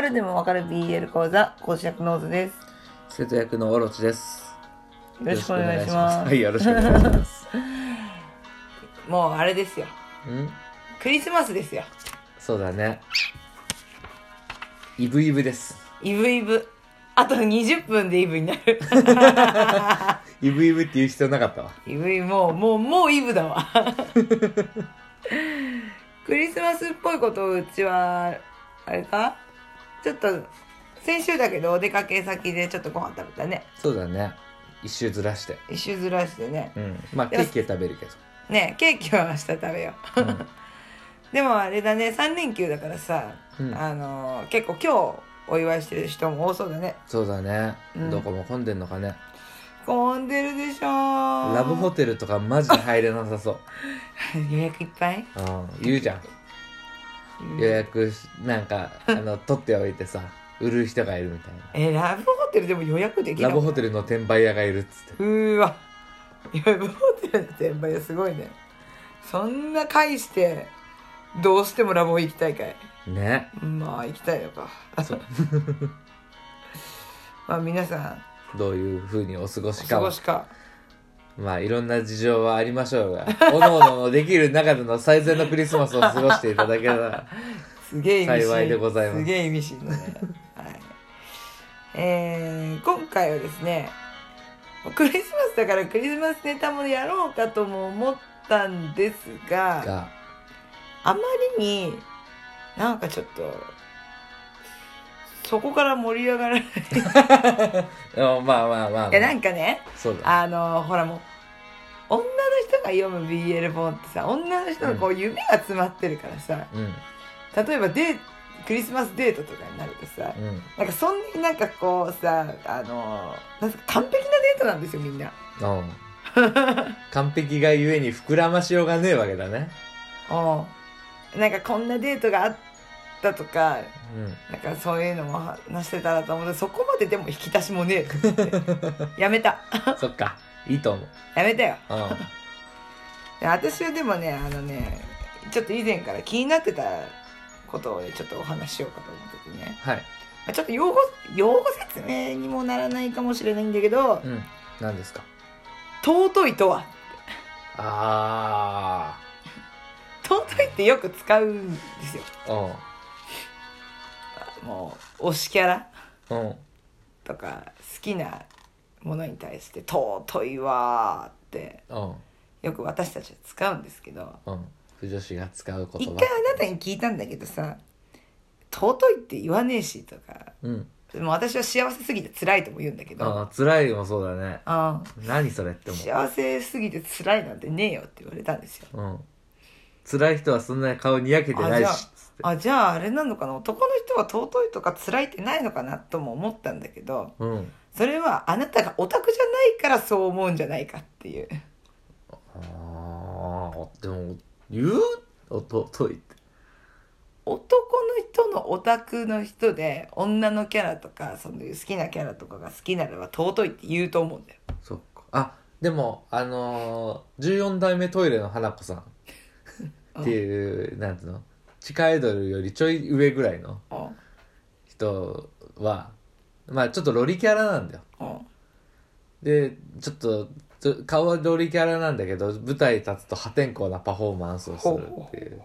猿でもわかる BL 講座講師役ノーズです。生徒役のオロチです。よろしくお願いします。はい、よろしくお願いします。もうあれですよ。ん？クリスマスですよ。そうだね。イブイブです。イブイブ。あと20分でイブになる。イブイブって言う必要なかったわ。イブイブ。もうもうもうイブだわ。クリスマスっぽいことをうちはあれか？ちょっと先週だけどお出かけ先でちょっとご飯食べたねそうだね。一周ずらして。一周ずらしてねうん。まあ、ケーキは食べるけど。ねケーキは明日食べよう、うん でもあれだね3連休だからさ、うんあの結構今日お祝いしてる人も多そうだねそうだね。うんどこも混んでんのかね。混んでるでしょラブホテルとかマジで入れなさそう。予約いっぱい、うん。言うじゃん。予約し、なんか、あの、取っておいてさ、売る人がいるみたいな。えラブホテルでも予約できない。ラブホテルの転売屋がいるっつって。うーわ。ラブホテルの転売屋すごいね。そんな返してどうしてもラブホ行きたいかい。ね。まあ行きたいのか。そう。まあ皆さん。どういう風にお過ごしおかは。過ごしかまあいろんな事情はありましょうが、おのおののできる中での最善のクリスマスを過ごしていただけたら、すげえ意味深幸いでございます。すげえ意味深だね。はい。えー、今回はですねクリスマスだからクリスマスネタもやろうかとも思ったんですがが、あまりになんかちょっとそこから盛り上がらない。まあまあまあ、まあ、やなんかねそうだ。あのほらもう女の人が読む BL 本ってさ女の人のこう夢が詰まってるからさ、うん、例えばデークリスマスデートとかになるとさ、うん。なんかそんなになんかこうさあのなんか完璧なデートなんですよみんな。うん 完璧がゆえに膨らましようがねえわけだね。うんなんかこんなデートがあったとかうん。なんかそういうのも話してたらと思ってそこまででも引き出しもねえ やめたそっか。いいと思う。やめたようん。で私はでもねあのねちょっと以前から気になってたことをねちょっとお話ししようかと思っててねはい。まあちょっと用語用語説明にもならないかもしれないんだけどうん。何ですか？尊いとはあ尊いってよく使うんですよー。もう推しキャラうん。うん。とか好きなものに対して尊いわーってうん。よく私たちは使うんですけどうん。不女子が使う一言葉。回あなたに聞いたんだけどさ尊いって言わねえしとかうん。でも私は幸せすぎて辛いとも言うんだけど辛いもそうだね。あ何それって思う。幸せすぎて辛いなんてねえよって言われたんですようん。辛い人はそんなに顔にやけてないし、つって。あじゃああれなのかな？男の人は尊いとか辛いってないのかなとも思ったんだけどうん。それはあなたがオタクじゃないからそう思うんじゃないかっていう。ああ、でも、言う？おと、といって。男の人のオタクの人で女のキャラとかそういう好きなキャラとかが好きならば尊いって言うと思うんだよ。そっか。あ、でも、あのー、14代目トイレの花子さん。っていう、なんつうの？地下アイドルよりちょい上ぐらいのうん人は、まあちょっとロリキャラなんだよ。うんで、ちょっと、ちょ顔はロリキャラなんだけど、舞台立つと破天荒なパフォーマンスをするっていう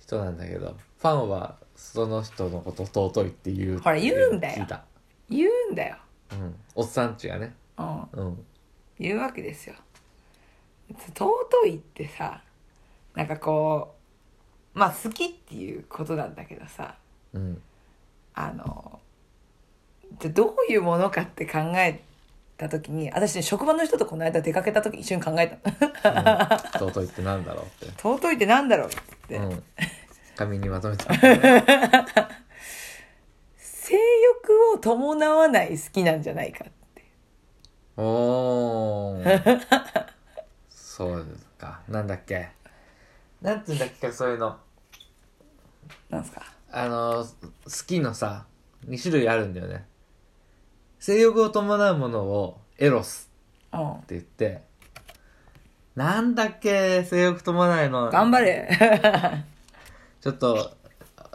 人なんだけど、ファンはその人のこと尊いって言うほら言うんだよ聞いた。言うんだよ、うん。おっさんちがね。うん、うん。言うわけですよ尊いってさなんかこうまあ好きっていうことなんだけどさうん。あのじゃあどういうものかって考えた時に私ね職場の人とこの間出かけた時一緒に考えたの尊いってなんだろうって。尊いってなんだろうって、うん。紙にまとめた。性欲を伴わない好きなんじゃないかっておー。そうですか。なんだっけ？なんて言うんだっけ、そういうの。なんすか？あの、好きのさ、2種類あるんだよね。性欲を伴うものをエロスうんって言って、なんだっけ、性欲伴わないの。頑張れ ちょっと、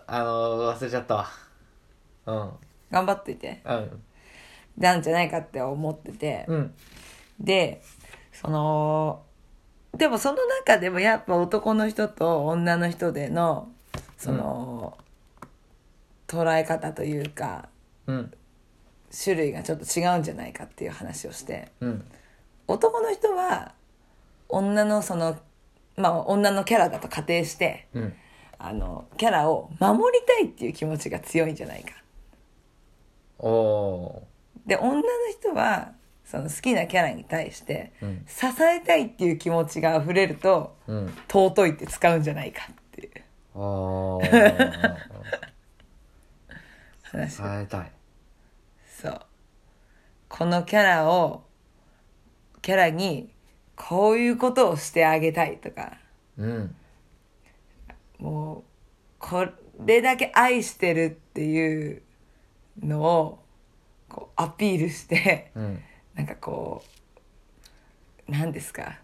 あの、忘れちゃったわ。うん頑張っといてうんなんじゃないかって思ってて、うんでそのでもその中でもやっぱ男の人と女の人でのその、捉え方というかうん。種類がちょっと違うんじゃないかっていう話をして。うん。男の人は女のそのまあ女のキャラだと仮定してうん。あのキャラを守りたいっていう気持ちが強いんじゃないか。で女の人はその好きなキャラに対してうん。支えたいっていう気持ちが溢れるとーうん。尊いって使うんじゃないかっていう。あー。話。伝えたい。そう。このキャラをキャラにこういうことをしてあげたいとか。うん。もうこれだけ愛してるっていうのをこうアピールしてうんなんかこう何ですか？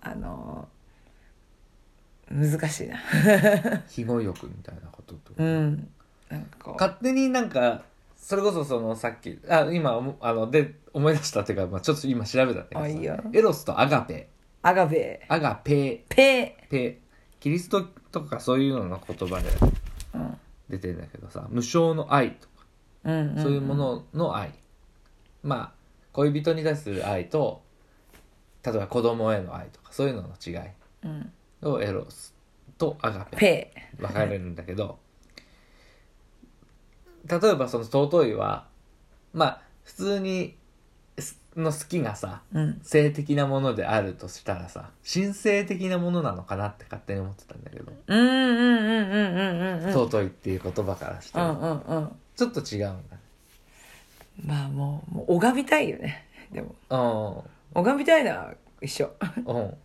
あの難しいな。庇護欲みたいなことと？うん。なんかこう。勝手になんかそれこそそのさっきあ今思あので思い出したっていうか、まあ、ちょっと今調べたんだけどエロスとアガペ。アガベアガペ。ペ。ペ。キリストとかそういうのの言葉でうん。出てるんだけどさ無償の愛とか。うんん。そういうものの愛、まあ恋人に対する愛と例えば子供への愛とかそういうのの違いうん。をエロスとアガペ。ペ分かれるんだけど例えばその尊いはまあ普通にすの好きがさうん。性的なものであるとしたらさ神聖的なものなのかなって勝手に思ってたんだけどうんうんうんうんうんうんうん。尊いっていう言葉からして。うんうんうん。ちょっと違うんだまあもうもう拝みたいよね。でも。うん拝みたいのは一緒。うん。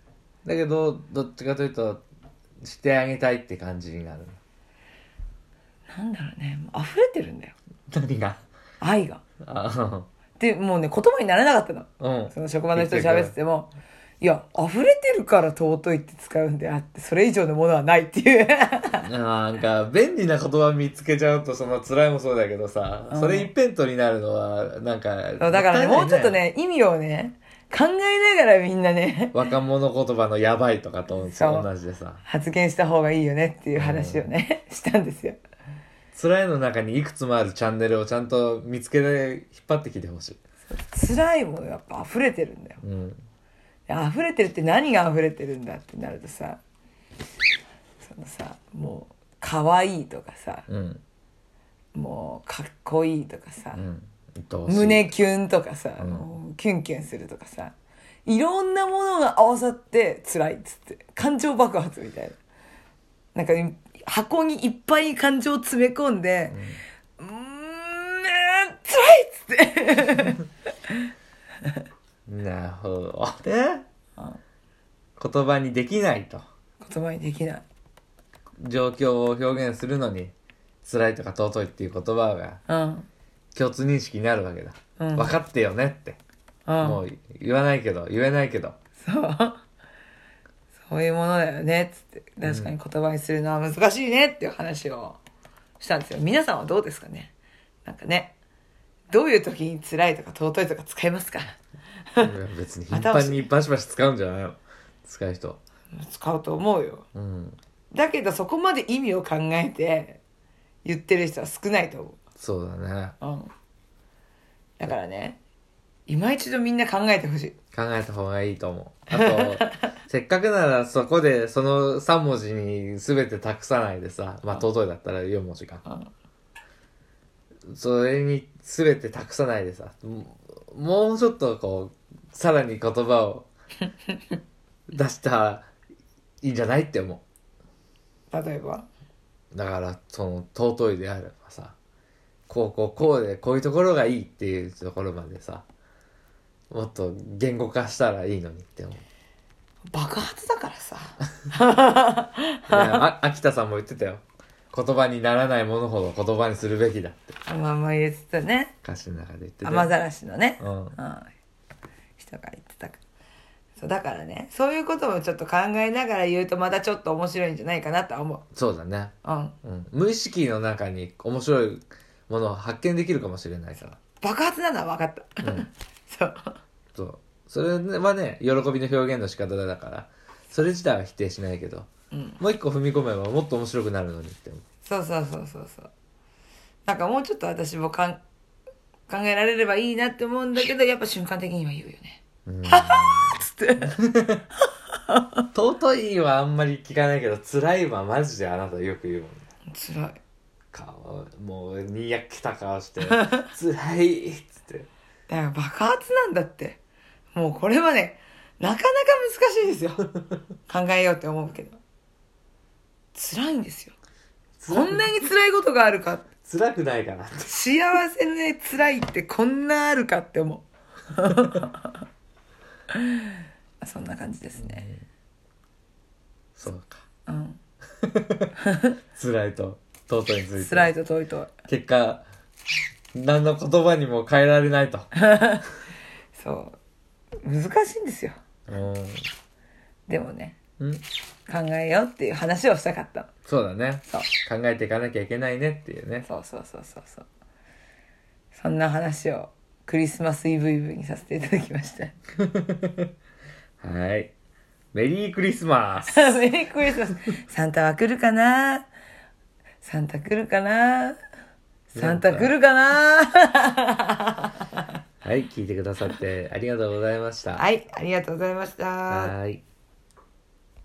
だけど、どっちかというと、してあげたいって感じになる。なんだろうね。溢れてるんだよ。何が愛が。あでもうね言葉にならなかったの。うん。その職場の人と喋っててもいや溢れてるから尊いって使うんであってそれ以上のものはないっていう。なんか、便利な言葉見つけちゃうと、その辛いもそうだけどさ、うん。それ一辺倒になるのは、なんか、だからねもうちょっとね。ね意味をね考えながらみんなね若者言葉のやばいとかと同じでさ、発言した方がいいよねっていう話をね、したんですよ。辛いの中にいくつもあるチャンネルをちゃんと見つけて引っ張ってきてほしい。辛いもやっぱ溢れてるんだよ。うん。溢れてるって何が溢れてるんだってなるとさそのさもう可愛いとかさうん。もうかっこいいとかさ、うん。胸キュンとかさ、うん。キュンキュンするとかさいろんなものが合わさって辛いっつって感情爆発みたいな。なんか箱にいっぱい感情を詰め込んでうーん辛いっつって なるほど。ね言葉にできないと。言葉にできない。状況を表現するのに辛いとか尊いっていう言葉がうん。共通認識になるわけだ、うん。分かってよねって、うん。もう言わないけど言えないけど。そう。そういうものだよねっつって。確かに言葉にするのは難しいねっていう話をしたんですよ。皆さんはどうですかね？なんかね。どういう時に辛いとか尊いとか使いますか？別に頻繁にバシバシ使うんじゃないの使う人。使うと思うよ。うん。だけどそこまで意味を考えて言ってる人は少ないと思そうだね。う、うん、だからね今一度みんな考えてほしい。考えた方がいいと思う。あとせっかくならそこでその3文字に全て託さないでさまあ尊いだったら4文字か。うん。それに全て託さないでさももうちょっとこうさらに言葉を 出したらいいんじゃないって思例えば？うだからその尊いであればさこうこうこうでこういうところがいいっていうところまでさもっと言語化したらいいのにって思う。爆発だからさ。秋田さんも言ってたよ言葉にならないものほど言葉にするべきだって。まあまあ言ってたね。歌詞の中で言ってた雨ざらしのね、うん。うん、人が言ってたそうだからね。そういうこともちょっと考えながら言うとまたちょっと面白いんじゃないかなとは思そうだね。ううんうん、無意識の中に面白いものを発見できるかもしれないから。爆発なのは分かった、うん。そう。そう。それはね喜びの表現の仕方だから。それ自体は否定しないけど。うん。もう一個踏み込めばもっと面白くなるのにって思うそうそうそうそうそう。なんかもうちょっと私もかん考えられればいいなって思うんだけどやっぱ瞬間的には言うよね。うん。つって。尊いはあんまり聞かないけど辛いはマジであなたよく言うもんね。辛い。顔もうにやけた顔して「辛い」っつって。だから爆発なんだって。もうこれはねなかなか難しいですよ。考えようって思うけど。辛いんですよこんなに辛いことがあるか。辛くないかなって。幸せね辛いってこんなあるかって思う。そんな感じですね。そうか。うん。辛いと尊いについて。辛いと遠いと。結果何の言葉にも変えられないと。そう。難しいんですよ。うん。でもねうん。考えようっていう話をしたかったのそうだね。そう。考えていかなきゃいけないねっていうね。そうそうそうそうそう。そんな話をクリスマスイブイブにさせていただきましたはい。メリークリスマス。メリークリスマス。サンタは来るかな？サンタ来るかな？サンタ来るかな？はい聞いてくださってありがとうございました。はいありがとうございました。はい